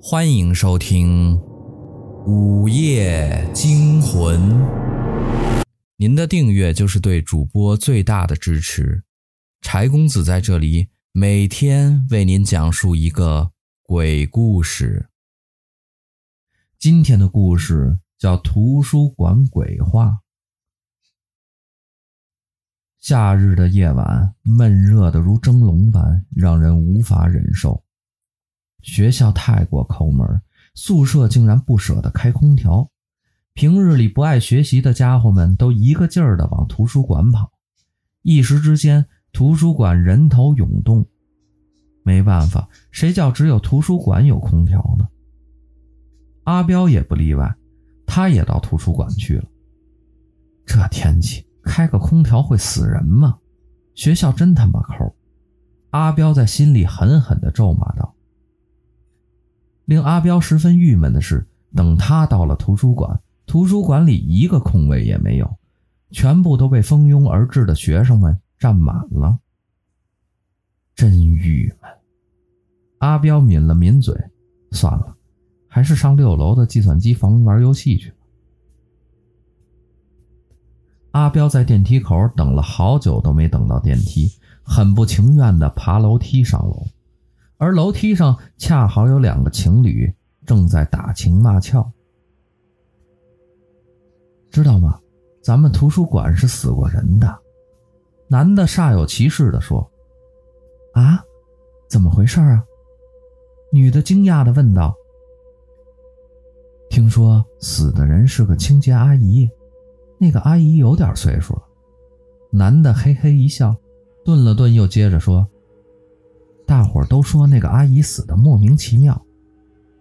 欢迎收听《午夜惊魂》。您的订阅就是对主播最大的支持。柴公子在这里每天为您讲述一个鬼故事。今天的故事叫《图书馆鬼话》。夏日的夜晚，闷热的如蒸笼般，让人无法忍受。学校太过抠门，宿舍竟然不舍得开空调。平日里不爱学习的家伙们都一个劲儿地往图书馆跑，一时之间，图书馆人头涌动。没办法，谁叫只有图书馆有空调呢？阿彪也不例外，他也到图书馆去了。这天气，开个空调会死人吗？学校真他妈抠！阿彪在心里狠狠地咒骂道。令阿彪十分郁闷的是，等他到了图书馆，图书馆里一个空位也没有，全部都被蜂拥而至的学生们占满了。真郁闷！阿彪抿了抿嘴，算了，还是上六楼的计算机房玩游戏去吧。阿彪在电梯口等了好久都没等到电梯，很不情愿地爬楼梯上楼。而楼梯上恰好有两个情侣正在打情骂俏，知道吗？咱们图书馆是死过人的。男的煞有其事地说：“啊，怎么回事啊？”女的惊讶的问道：“听说死的人是个清洁阿姨，那个阿姨有点岁数了。”男的嘿嘿一笑，顿了顿，又接着说。大伙儿都说那个阿姨死的莫名其妙。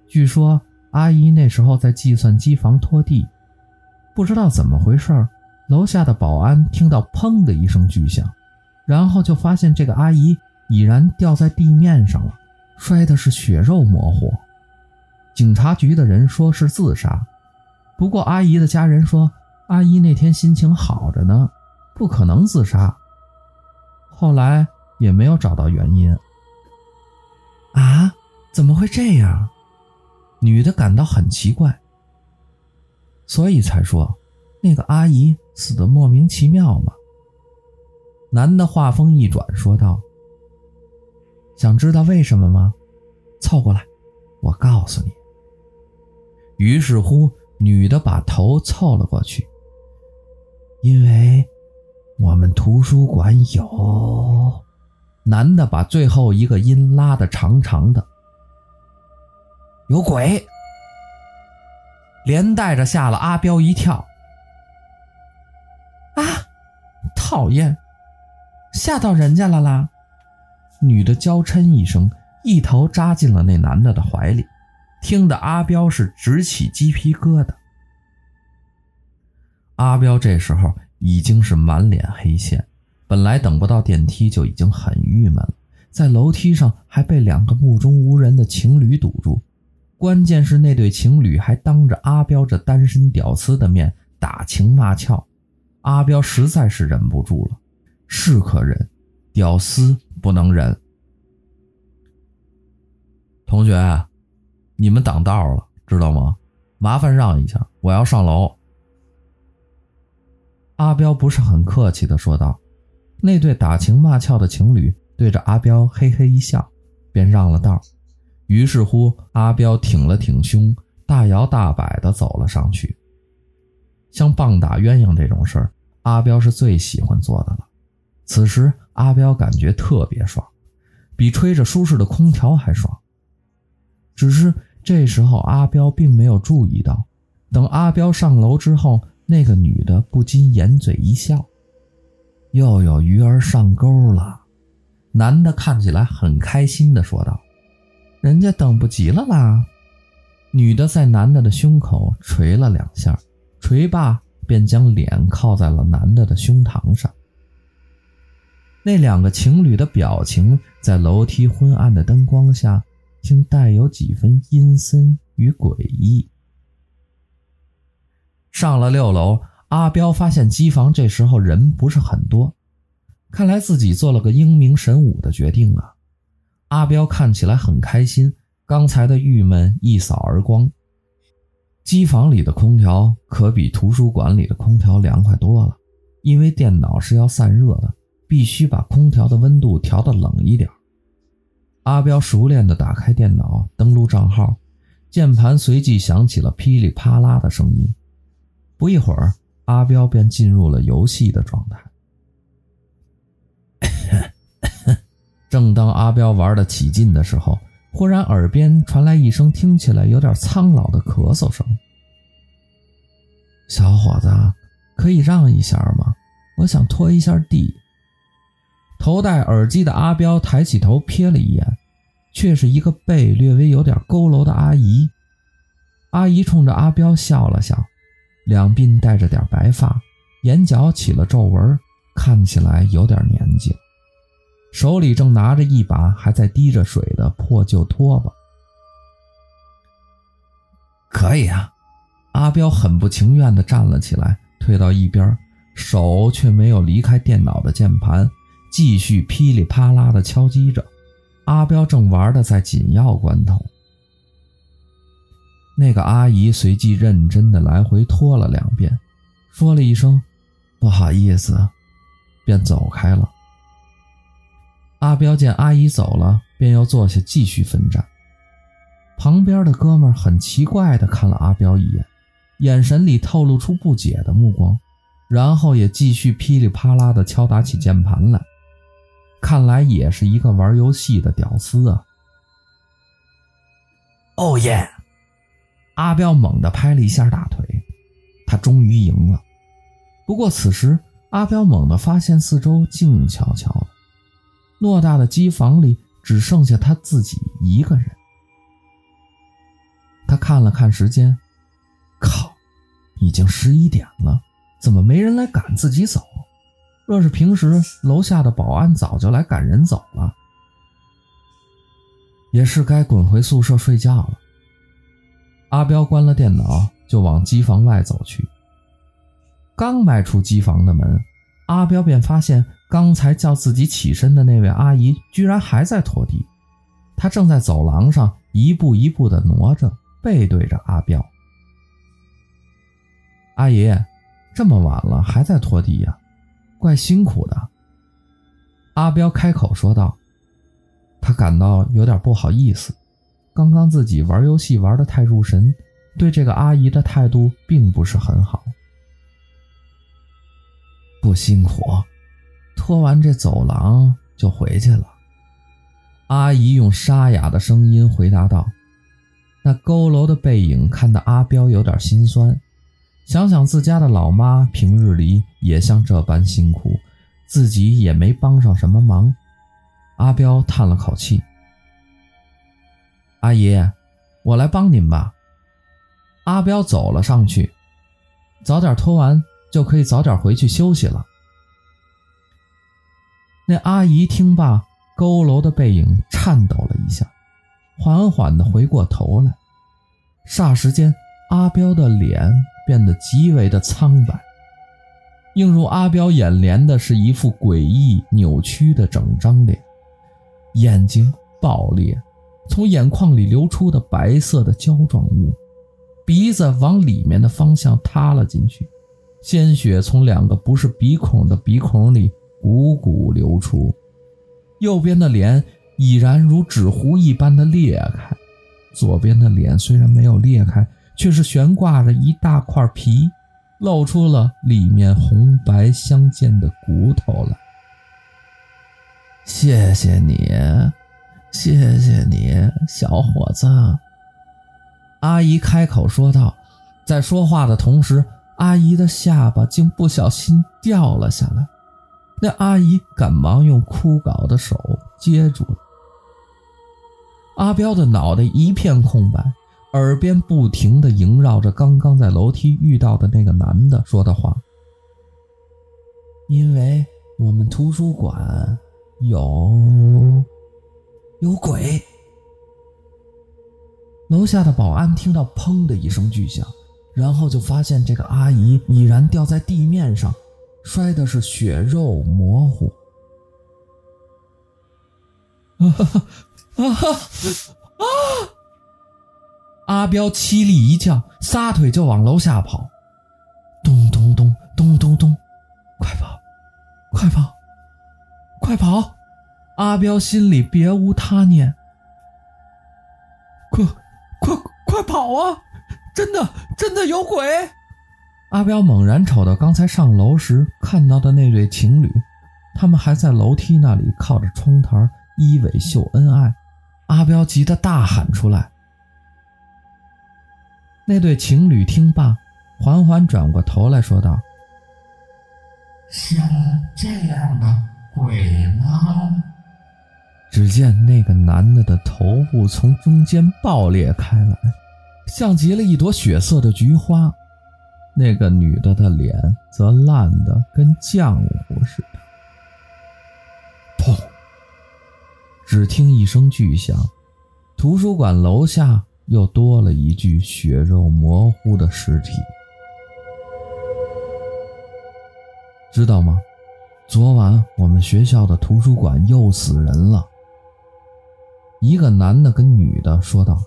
据说阿姨那时候在计算机房拖地，不知道怎么回事，楼下的保安听到“砰”的一声巨响，然后就发现这个阿姨已然掉在地面上了，摔的是血肉模糊。警察局的人说是自杀，不过阿姨的家人说阿姨那天心情好着呢，不可能自杀。后来也没有找到原因。啊，怎么会这样？女的感到很奇怪，所以才说那个阿姨死得莫名其妙嘛。男的话锋一转，说道：“想知道为什么吗？凑过来，我告诉你。”于是乎，女的把头凑了过去，因为我们图书馆有。男的把最后一个音拉得长长的，有鬼，连带着吓了阿彪一跳。啊，讨厌，吓到人家了啦！女的娇嗔一声，一头扎进了那男的的怀里，听得阿彪是直起鸡皮疙瘩。阿彪这时候已经是满脸黑线。本来等不到电梯就已经很郁闷了，在楼梯上还被两个目中无人的情侣堵住，关键是那对情侣还当着阿彪这单身屌丝的面打情骂俏，阿彪实在是忍不住了，是可忍，屌丝不能忍。同学，你们挡道了，知道吗？麻烦让一下，我要上楼。阿彪不是很客气的说道。那对打情骂俏的情侣对着阿彪嘿嘿一笑，便让了道。于是乎，阿彪挺了挺胸，大摇大摆地走了上去。像棒打鸳鸯这种事儿，阿彪是最喜欢做的了。此时，阿彪感觉特别爽，比吹着舒适的空调还爽。只是这时候，阿彪并没有注意到，等阿彪上楼之后，那个女的不禁掩嘴一笑。又有鱼儿上钩了，男的看起来很开心地说道：“人家等不及了啦。”女的在男的的胸口捶了两下，捶罢便将脸靠在了男的的胸膛上。那两个情侣的表情在楼梯昏暗的灯光下，竟带有几分阴森与诡异。上了六楼。阿彪发现机房这时候人不是很多，看来自己做了个英明神武的决定啊！阿彪看起来很开心，刚才的郁闷一扫而光。机房里的空调可比图书馆里的空调凉快多了，因为电脑是要散热的，必须把空调的温度调得冷一点。阿彪熟练地打开电脑，登录账号，键盘随即响起了噼里啪啦的声音。不一会儿，阿彪便进入了游戏的状态。正当阿彪玩得起劲的时候，忽然耳边传来一声听起来有点苍老的咳嗽声。“小伙子，可以让一下吗？我想拖一下地。”头戴耳机的阿彪抬起头瞥了一眼，却是一个背略微有点佝偻的阿姨。阿姨冲着阿彪笑了笑，两鬓带着点白发，眼角起了皱纹，看起来有点年纪。手里正拿着一把还在滴着水的破旧拖把。可以啊，阿彪很不情愿地站了起来，退到一边，手却没有离开电脑的键盘，继续噼里啪啦地敲击着。阿彪正玩的在紧要关头，那个阿姨随即认真地来回拖了两遍，说了一声“不好意思”，便走开了。阿彪见阿姨走了，便又坐下继续奋战。旁边的哥们很奇怪地看了阿彪一眼，眼神里透露出不解的目光，然后也继续噼里啪啦地敲打起键盘来。看来也是一个玩游戏的屌丝啊！哦耶！阿彪猛地拍了一下大腿，他终于赢了。不过此时，阿彪猛地发现四周静悄悄的。偌大的机房里只剩下他自己一个人。他看了看时间，靠，已经十一点了，怎么没人来赶自己走？若是平时，楼下的保安早就来赶人走了。也是该滚回宿舍睡觉了。阿彪关了电脑，就往机房外走去。刚迈出机房的门，阿彪便发现。刚才叫自己起身的那位阿姨，居然还在拖地。她正在走廊上一步一步地挪着，背对着阿彪。阿姨，这么晚了还在拖地呀，怪辛苦的。阿彪开口说道。他感到有点不好意思，刚刚自己玩游戏玩得太入神，对这个阿姨的态度并不是很好。不辛苦。拖完这走廊就回去了。阿姨用沙哑的声音回答道：“那佝偻的背影看得阿彪有点心酸，想想自家的老妈平日里也像这般辛苦，自己也没帮上什么忙。”阿彪叹了口气：“阿姨，我来帮您吧。”阿彪走了上去：“早点拖完就可以早点回去休息了。”那阿姨听罢，佝偻的背影颤抖了一下，缓缓地回过头来。霎时间，阿彪的脸变得极为的苍白，映入阿彪眼帘的是一副诡异扭曲的整张脸，眼睛爆裂，从眼眶里流出的白色的胶状物，鼻子往里面的方向塌了进去，鲜血从两个不是鼻孔的鼻孔里。汩汩流出，右边的脸已然如纸糊一般的裂开，左边的脸虽然没有裂开，却是悬挂着一大块皮，露出了里面红白相间的骨头来。谢谢你，谢谢你，小伙子。阿姨开口说道，在说话的同时，阿姨的下巴竟不小心掉了下来。那阿姨赶忙用枯槁的手接住了。阿彪的脑袋一片空白，耳边不停地萦绕着刚刚在楼梯遇到的那个男的说的话。因为我们图书馆有有鬼。楼下的保安听到砰的一声巨响，然后就发现这个阿姨已然掉在地面上。摔的是血肉模糊，啊哈啊哈啊！阿彪凄厉一叫，撒腿就往楼下跑。咚咚咚咚咚咚，快跑，快跑，快跑！阿彪心里别无他念，快快快跑啊！真的真的有鬼！阿彪猛然瞅到刚才上楼时看到的那对情侣，他们还在楼梯那里靠着窗台依偎秀恩爱。阿彪急得大喊出来。那对情侣听罢，缓缓转过头来说道：“像这样的鬼吗？”只见那个男的的头部从中间爆裂开来，像极了一朵血色的菊花。那个女的的脸则烂得跟浆糊似的。砰！只听一声巨响，图书馆楼下又多了一具血肉模糊的尸体。知道吗？昨晚我们学校的图书馆又死人了。一个男的跟女的说道：“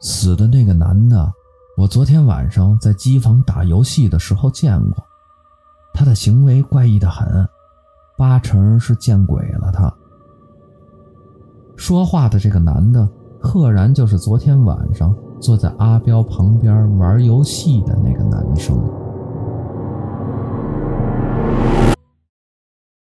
死的那个男的。”我昨天晚上在机房打游戏的时候见过，他的行为怪异的很，八成是见鬼了。他说话的这个男的，赫然就是昨天晚上坐在阿彪旁边玩游戏的那个男生。